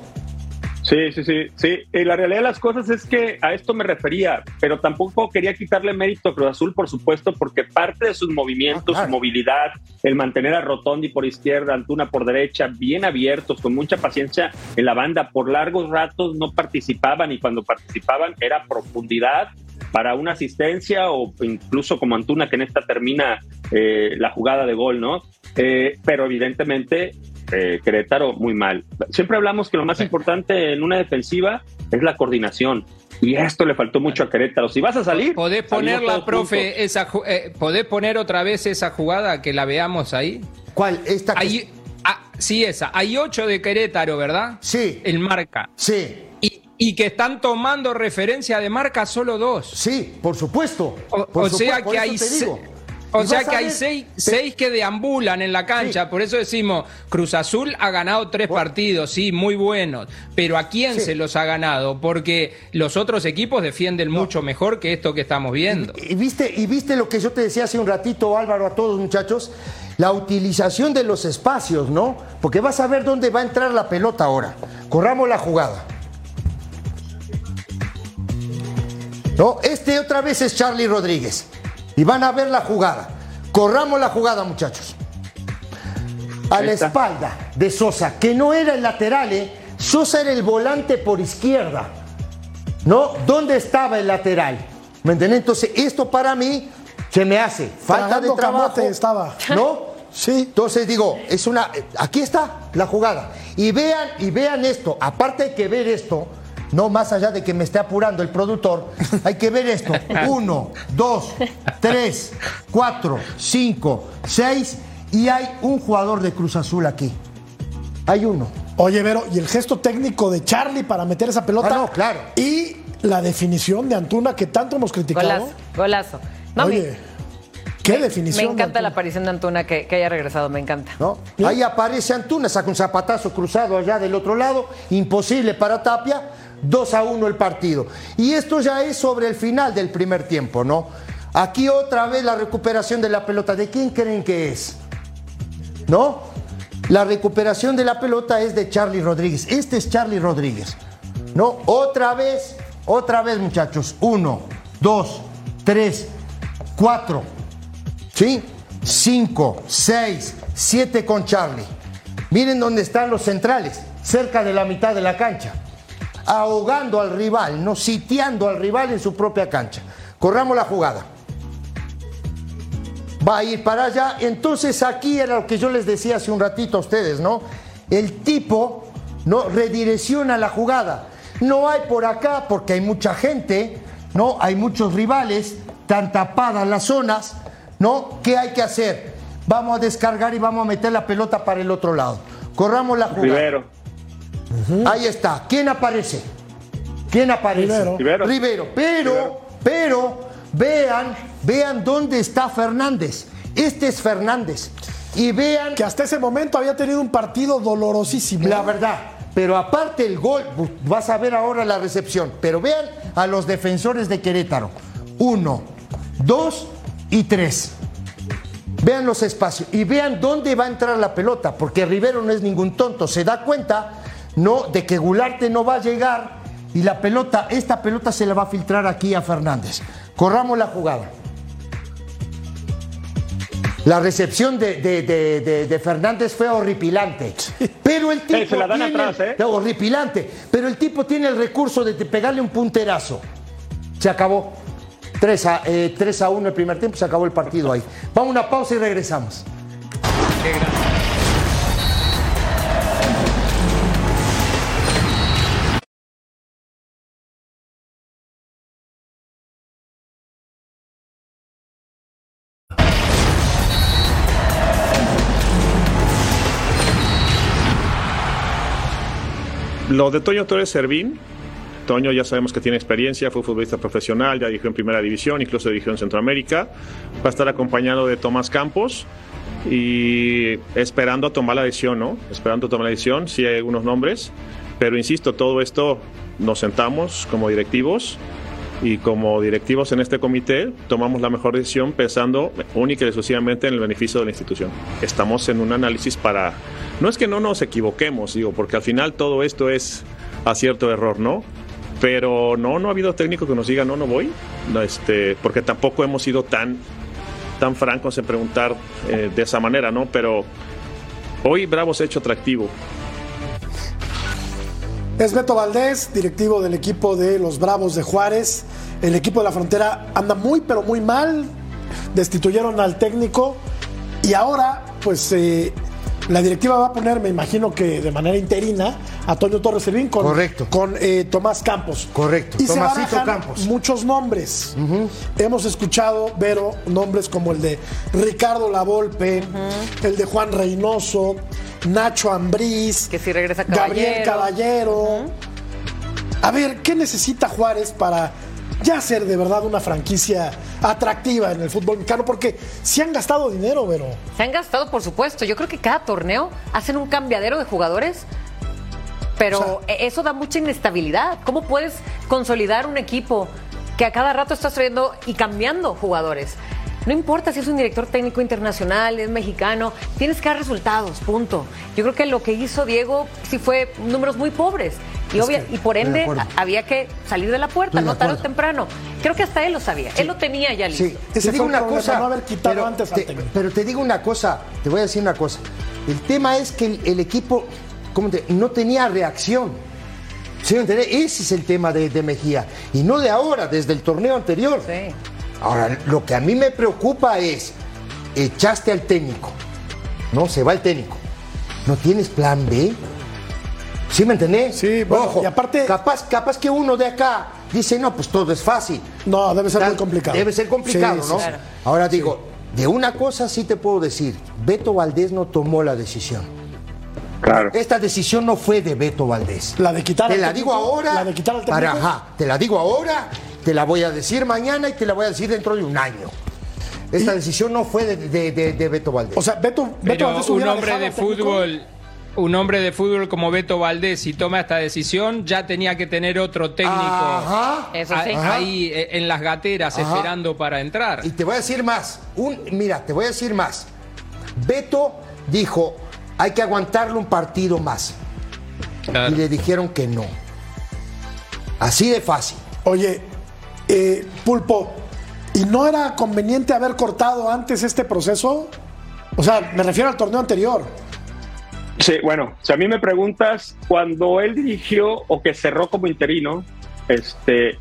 Sí, sí, sí, sí. Y la realidad de las cosas es que a esto me refería, pero tampoco quería quitarle mérito a Cruz Azul, por supuesto, porque parte de sus movimientos, Ah, claro. su movilidad, el mantener a Rotondi por izquierda, Antuna por derecha, bien abiertos, con mucha paciencia en la banda, por largos ratos no participaban y cuando participaban era profundidad para una asistencia o incluso como Antuna que en esta termina eh, la jugada de gol, ¿no? Eh, pero evidentemente eh, Querétaro muy mal. Siempre hablamos que lo más importante en una defensiva es la coordinación. Y esto le faltó mucho a Querétaro. Si vas a salir, ¿Podés ponerla, profe, juntos. esa, eh, ¿podés poner otra vez esa jugada que la veamos ahí? ¿Cuál? Esta que- Hay, ah, sí, esa. Hay ocho de Querétaro, ¿verdad? Sí. El marca. Sí, Y, y que están tomando referencia de marca solo dos. sí, por supuesto. O, Por o sea supuesto, que eso hay, te se- digo. O Y sea que hay seis, que deambulan en la cancha. Sí. Por eso decimos, Cruz Azul ha ganado tres partidos, sí, muy buenos. Pero ¿a quién Sí. se los ha ganado? Porque los otros equipos defienden mucho mejor que esto que estamos viendo. Y viste, y viste lo que yo te decía hace un ratito, Álvaro, a todos muchachos, la utilización de los espacios, ¿no? Porque vas a ver dónde va a entrar la pelota ahora. Corramos la jugada. No, este otra vez es Charlie Rodríguez. Y van a ver la jugada. Corramos la jugada, muchachos. A la espalda de Sosa, que no era el lateral, ¿eh? Sosa era el volante por izquierda. ¿No? ¿Dónde estaba el lateral? ¿Me entiendes? Entonces, esto para mí se me hace falta de trabajo. camote estaba. ¿No? Sí. Entonces digo, es una. Aquí está la jugada. Y vean, y vean esto. Aparte hay que ver esto. No más allá de que me esté apurando el productor, hay que ver esto. Uno, dos, tres, cuatro, cinco, seis. Y hay un jugador de Cruz Azul aquí. Hay uno. Oye, Vero, y el gesto técnico de Charlie para meter esa pelota. Ah, no, claro. Y la definición de Antuna que tanto hemos criticado. Golazo, golazo. No, me- Oye, qué definición. me de encanta la aparición de Antuna que, que haya regresado, me encanta. ¿no? Ahí aparece Antuna, saca un zapatazo cruzado allá del otro lado, imposible para Tapia, 2 a 1 el partido. Y esto ya es sobre el final del primer tiempo, ¿no? Aquí otra vez la recuperación de la pelota. ¿De quién creen que es? ¿No? La recuperación de la pelota es de Charlie Rodríguez. Este es Charlie Rodríguez. ¿No? Otra vez, otra vez, muchachos. Uno, dos, tres, cuatro. ¿Sí? 5, 6, 7 con Charlie. Miren dónde están los centrales, cerca de la mitad de la cancha. Ahogando al rival, no sitiando al rival en su propia cancha. Corramos la jugada. Va a ir para allá. Entonces aquí era lo que yo les decía hace un ratito a ustedes, ¿no? El tipo no redirecciona la jugada. No hay por acá porque hay mucha gente, ¿no? Hay muchos rivales, tan tapadas las zonas, ¿no? ¿Qué hay que hacer? Vamos a descargar y vamos a meter la pelota para el otro lado. Corramos la jugada. Ahí está. ¿Quién aparece? ¿Quién aparece? Rivero. Rivero. Pero, Rivero. pero, vean, vean dónde está Fernández. Este es Fernández. Y vean Que hasta ese momento había tenido un partido dolorosísimo. la verdad. Pero aparte el gol, vas a ver ahora la recepción. Pero vean a los defensores de Querétaro. Uno, dos y tres. Vean los espacios y vean dónde va a entrar la pelota, porque Rivero no es ningún tonto. Se da cuenta, no, de que Gularte no va a llegar y la pelota, esta pelota se la va a filtrar aquí a Fernández. Corramos la jugada. La recepción de, de- de- de- de Fernández fue horripilante. Pero el tipo. Eh, se la dan tiene- atrás, ¿eh? Horripilante. Pero el tipo tiene el recurso de, de pegarle un punterazo. Se acabó. 3 a, eh, 3 a 1 el primer tiempo, se acabó el partido ahí. Vamos a una pausa y regresamos. Lo de Toño Torres Servín, Toño ya sabemos que tiene experiencia, fue futbolista profesional, ya dirigió en Primera División, incluso dirigió en Centroamérica. Va a estar acompañado de Tomás Campos y esperando a tomar la decisión, ¿no? Esperando a tomar la decisión, sí hay algunos nombres, pero insisto, todo esto nos sentamos como directivos y como directivos en este comité tomamos la mejor decisión pensando única y exclusivamente en el beneficio de la institución. Estamos en un análisis para... No es que no nos equivoquemos, digo, porque al final todo esto es acierto error, ¿no? Pero no, no ha habido técnico que nos diga no, no voy, no, este, porque tampoco hemos sido tan, tan francos en preguntar eh, de esa manera, ¿no? Pero hoy Bravo se ha hecho atractivo. Es Beto Valdés, directivo del equipo de los Bravos de Juárez. El equipo de la frontera anda muy, pero muy mal. Destituyeron al técnico y ahora, pues, eh, la directiva va a poner, me imagino que de manera interina, a Toño Torres Servín con, Correcto. con eh, Tomás Campos. Correcto, Y se Tomasito barajan Campos. muchos nombres. Hemos escuchado, Vero, nombres como el de Ricardo Lavolpe, el de Juan Reynoso, Nacho Ambriz, Que si regresa Gabriel Caballero. Caballero. A ver, ¿qué necesita Juárez para ya ser de verdad una franquicia atractiva en el fútbol mexicano? Porque si han gastado dinero, Vero. Se han gastado, por supuesto. Yo creo que cada torneo hacen un cambiadero de jugadores, pero O e- eso da mucha inestabilidad. ¿Cómo puedes consolidar un equipo que a cada rato estás trayendo y cambiando jugadores? No importa si es un director técnico internacional, es mexicano, tienes que dar resultados, punto. Yo creo que lo que hizo Diego sí fue números muy pobres. Y, obvia- y por ende había que salir de la puerta, no tarde o temprano. Creo que hasta él lo sabía, él lo tenía ya listo. Sí, Ese te digo una cosa. no haber quitado pero, antes te, pero te digo una cosa, te voy a decir una cosa. El tema es que el, el equipo ¿cómo te- no tenía reacción. ¿Sí me? Ese es el tema de, de Mejía. Y no de ahora, desde el torneo anterior. Sí. Ahora, lo que a mí me preocupa es, echaste al técnico. No, se va el técnico. ¿No tienes plan B? ¿Sí me entendés? Sí, bueno, Ojo, y aparte- Capaz, capaz que uno de acá dice, no, pues todo es fácil. No, debe ser Tal- muy complicado. Debe ser complicado, Sí, ¿no? sí, sí. Claro. Ahora digo, de una cosa sí te puedo decir, Beto Valdés no tomó la decisión. Claro. Esta decisión no fue de Beto Valdés. La de quitar Te al la técnico, digo ahora. la de quitar al para, ajá, te la digo ahora, te la voy a decir mañana y te la voy a decir dentro de un año. Esta Y- decisión no fue de, de- de- de Beto Valdés. O sea, Beto, Beto Pero Valdés un hombre de técnico. Un hombre de fútbol como Beto Valdés, si toma esta decisión, ya tenía que tener otro técnico Ajá. Eso a- sí. ahí eh, en las gateras Ajá. esperando para entrar. Y te voy a decir más. Un, mira, te voy a decir más. Beto dijo, hay que aguantarle un partido más. Claro. Y le dijeron que no. Así de fácil. Oye, eh, Pulpo, ¿y no era conveniente haber cortado antes este proceso? O sea, me refiero al torneo anterior. Sí, bueno, si a mí me preguntas, cuando él dirigió o que cerró como interino, este,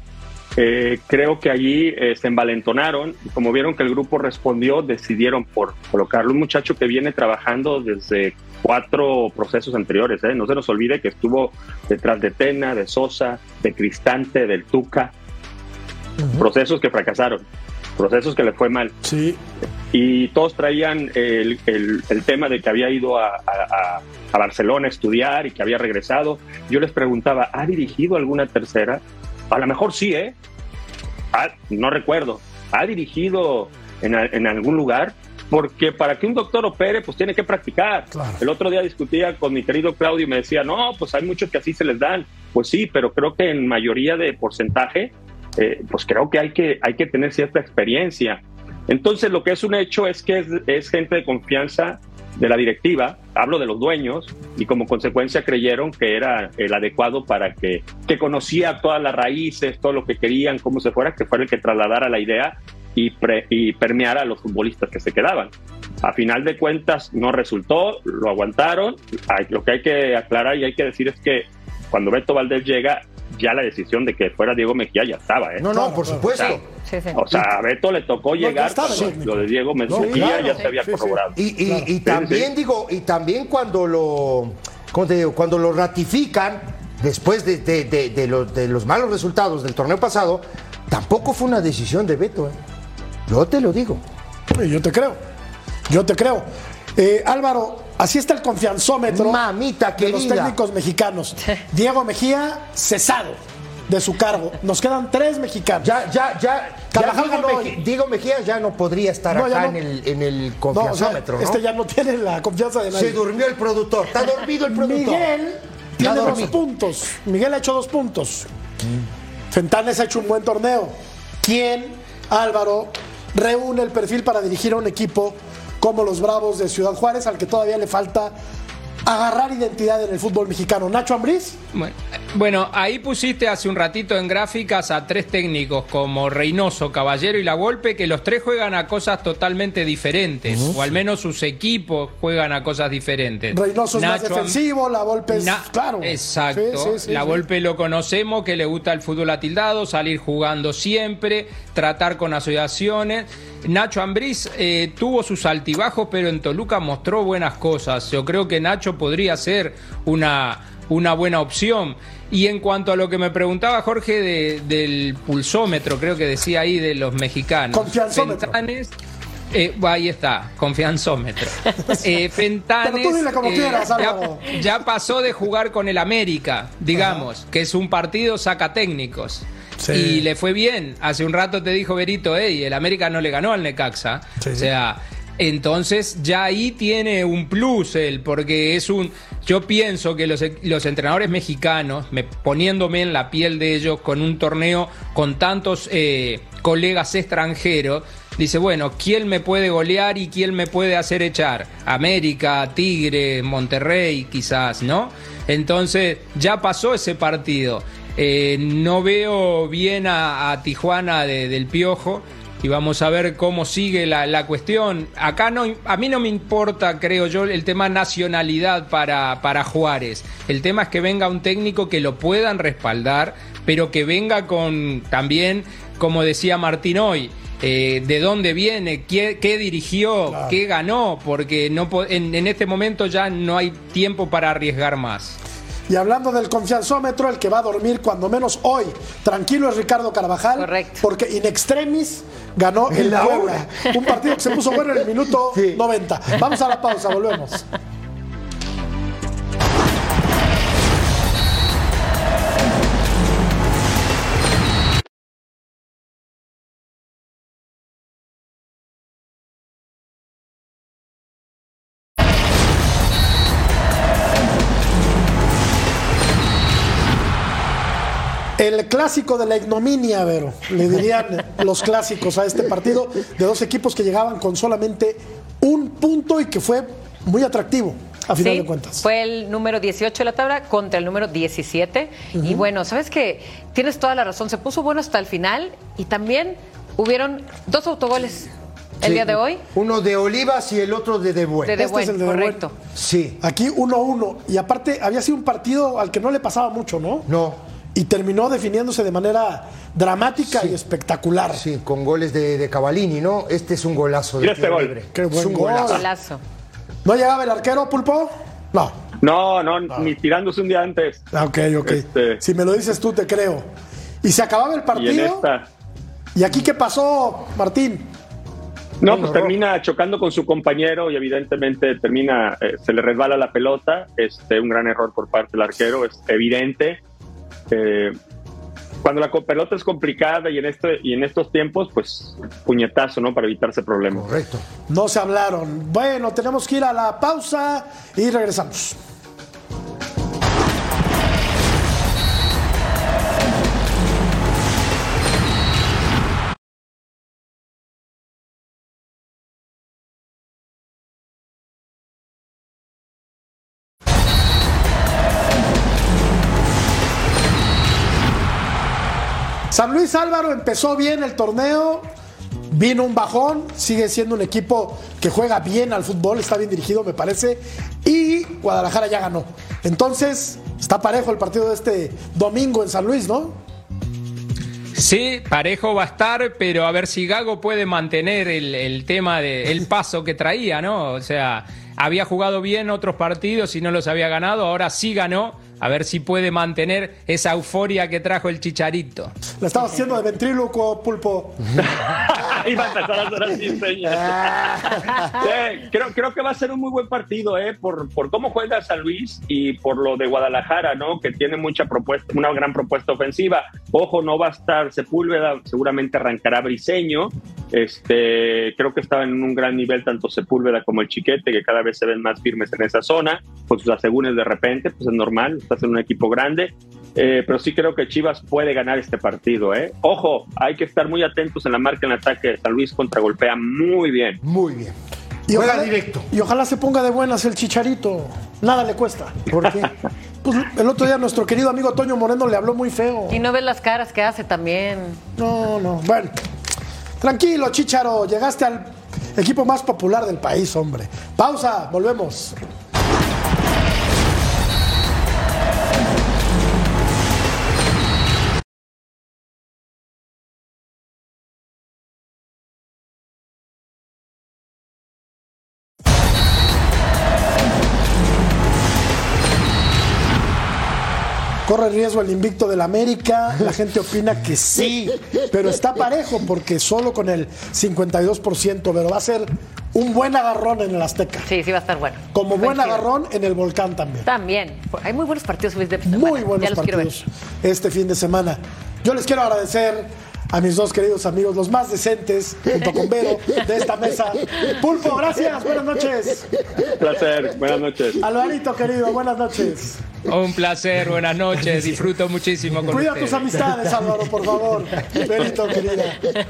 eh, creo que allí eh, se envalentonaron y como vieron que el grupo respondió, decidieron por colocarlo. Un muchacho que viene trabajando desde cuatro procesos anteriores. ¿eh? No se nos olvide que estuvo detrás de Tena, de Sosa, de Cristante, del Tuca. Procesos que fracasaron, procesos que le fue mal. Sí. Y todos traían el, el- el tema de que había ido a, a- a Barcelona a estudiar y que había regresado. Yo les preguntaba, ¿ha dirigido alguna tercera? A lo mejor sí, ¿eh? Ah, no recuerdo. ¿Ha dirigido en, algún lugar? Porque para que un doctor opere, pues tiene que practicar. Claro. El otro día discutía con mi querido Claudio y me decía, no, pues hay muchos que así se les dan. Pues sí, pero creo que en mayoría de porcentaje, eh, pues creo que hay, que hay que tener cierta experiencia. Entonces, lo que es un hecho es que es, es gente de confianza de la directiva, hablo de los dueños, y como consecuencia creyeron que era el adecuado para que, que conocía todas las raíces, todo lo que querían, cómo se fuera, que fuera el que trasladara la idea y, pre- y permeara a los futbolistas que se quedaban. A final de cuentas no resultó, lo aguantaron. Hay- Lo que hay que aclarar y hay que decir es que cuando Beto Valdés llega, ya la decisión de que fuera Diego Mejía ya estaba. ¿eh? No, no, por supuesto. Sí, sí. O sea, a Beto le tocó llegar estaba lo de Diego Mejía No, claro, ya se había sí, sí. corroborado. Y, y- Claro. y Sí, también sí. digo, y también cuando lo, ¿cómo te digo? Cuando lo ratifican después de, de- de- de los, de los malos resultados del torneo pasado, tampoco fue una decisión de Beto. ¿eh? Yo te lo digo. Yo te creo. Yo te creo. Eh, Álvaro, así está el confianzómetro Mamita de los técnicos mexicanos. Diego Mejía, cesado de su cargo. Nos quedan tres mexicanos. Ya, ya, ya. Carvajal ya Diego, Meji- Mejía ya no podría estar No, acá no. en, el, en el No, o sea, confianzómetro. ¿no? este ya no tiene la confianza de nadie. Se durmió el productor. Está dormido el productor. Miguel tiene dos dormido. puntos. Miguel ha hecho dos puntos. Fentanes ha hecho un buen torneo. ¿Quién, Álvaro, reúne el perfil para dirigir a un equipo como los Bravos de Ciudad Juárez, al que todavía le falta agarrar identidad en el fútbol mexicano? ¿Nacho Ambriz? Bueno, ahí pusiste hace un ratito en gráficas a tres técnicos como Reynoso, Caballero y La Volpe, que los tres juegan a cosas totalmente diferentes, o al menos sus equipos juegan a cosas diferentes. Reynoso es más defensivo, la Volpe es Na- claro. Exacto. Sí, sí, sí, la sí. Volpe lo conocemos, que le gusta el fútbol atildado, salir jugando siempre, tratar con asociaciones. Nacho Ambriz eh, tuvo sus altibajos, pero en Toluca mostró buenas cosas. Yo creo que Nacho podría ser una, una buena opción. Y en cuanto a lo que me preguntaba Jorge de- del pulsómetro, creo que decía ahí de los mexicanos. Confianzómetro. Fentanes, eh, ahí está, confianzómetro. Eh, Fentanes, quieras, ya, ya pasó de jugar con el América, digamos, que es un partido saca técnicos. Sí. Y le fue bien. Hace un rato te dijo Berito, hey, el América no le ganó al Necaxa. Sí. O sea, entonces ya ahí tiene un plus él, porque es un. Yo pienso que los, los entrenadores mexicanos, me, poniéndome en la piel de ellos con un torneo con tantos eh, colegas extranjeros, dice, bueno, ¿quién me puede golear y quién me puede hacer echar? América, Tigre, Monterrey, quizás, ¿no? Entonces ya pasó ese partido. Eh, no veo bien a, a Tijuana de- del Piojo y vamos a ver cómo sigue la, la cuestión. Acá no, a mí no me importa, creo yo, el tema nacionalidad para, para Juárez. El tema es que venga un técnico que lo puedan respaldar, pero que venga con también, como decía Martín hoy, eh, de dónde viene, qué, qué dirigió, qué ganó, porque no en, en este momento ya no hay tiempo para arriesgar más. Y hablando del confianzómetro, el que va a dormir cuando menos hoy, tranquilo es Ricardo Carvajal. Correcto. Porque in extremis ganó el la Puebla. Un partido que se puso bueno en el minuto Sí. 90. Vamos a la pausa, volvemos. El clásico de la ignominia, Vero, le dirían los clásicos a este partido de dos equipos que llegaban con solamente un punto y que fue muy atractivo, a final Sí, de cuentas. Fue el número 18 de la tabla contra el número 17. Y bueno, sabes que tienes toda la razón. Se puso bueno hasta el final y también hubieron dos autogoles. el día de hoy. Uno de Olivas y el otro de De Buen. De De Este es el de De Buen. correcto. Sí. Aquí 1-1. Y aparte, había sido un partido al que no le pasaba mucho, ¿no? No. Y terminó definiéndose de manera dramática y espectacular. Sí, con goles de, de Cavalini, ¿no? Este es un golazo de este gol. libre. Qué buen es un gol. golazo. Golazo. ¿No llegaba el arquero, Pulpo? No. No, no, ni tirándose un día antes. Ah, Ok, ok. Este- Si me lo dices tú, te creo. Y se acababa el Y en partido. esta. ¿Y aquí qué pasó, Martín? No, pues termina chocando con su compañero y evidentemente termina, eh, se le resbala la pelota. Este, un gran error por parte del arquero, es evidente. Eh, cuando la pelota es complicada y en este y en estos tiempos, pues puñetazo, ¿no? Para evitarse problemas. Correcto. No se hablaron. Bueno, tenemos que ir a la pausa y regresamos. Luis Álvaro empezó bien el torneo, vino un bajón, sigue siendo un equipo que juega bien al fútbol, está bien dirigido me parece, y Guadalajara ya ganó. Entonces, está parejo el partido de este domingo en San Luis, ¿no? Sí, parejo va a estar, pero a ver si Gago puede mantener el, el tema del paso que traía, ¿no? O sea, había jugado bien otros partidos y no los había ganado, ahora sí ganó. A ver si puede mantener esa euforia que trajo el Chicharito. La estaba haciendo de ventríloco, Pulpo. Iba a empezar a hacer así, señor. Sí, creo, creo que va a ser un muy buen partido, ¿eh? Por, por cómo juega San Luis y por lo de Guadalajara, ¿no? Que tiene mucha propuesta, una gran propuesta ofensiva. Ojo, no va a estar Sepúlveda, seguramente arrancará Briseño. Este, creo que estaban en un gran nivel tanto Sepúlveda como el Chiquete, que cada vez se ven más firmes en esa zona, con sus asegúnes de repente, pues es normal, estás en un equipo grande. Eh, pero sí creo que Chivas puede ganar este partido, ¿eh? Ojo, hay que estar muy atentos en la marca en ataque San Luis contragolpea muy bien. Muy bien. Y Juega ojalá, directo. y ojalá se ponga de buenas el chicharito. Nada le cuesta. ¿Por qué? Pues el otro día nuestro querido amigo Toño Moreno le habló muy feo. Y no ves las caras que hace también. No, no. Bueno, tranquilo, Chicharo. Llegaste al equipo más popular del país, hombre. Pausa, volvemos. Corre riesgo el invicto del América. La gente opina que sí, pero está parejo porque solo con el 52%, pero va a ser un buen agarrón en el Azteca. Sí, sí va a estar bueno. Como buen agarrón en el Volcán también. También. Hay muy buenos partidos de. Muy buenos Ya los partidos este fin de semana. Yo les quiero agradecer a mis dos queridos amigos, los más decentes, junto con Vero, de esta mesa. Pulpo, gracias, buenas noches. Placer, buenas noches. Alvarito, querido, buenas noches. Un placer, buenas noches, disfruto muchísimo con Cuida ustedes. tus amistades, Álvaro, por favor. Verito, querida,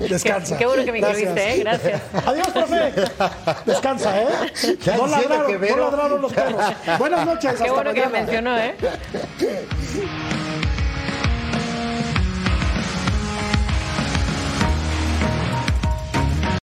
descansa. Qué, qué bueno que me Gracias. incluiste, ¿eh? Gracias. Adiós, profe. Descansa, ¿eh? No ladraron, que no Vero- ladraron los perros. Buenas noches. Qué hasta bueno que me mencionó, ¿eh?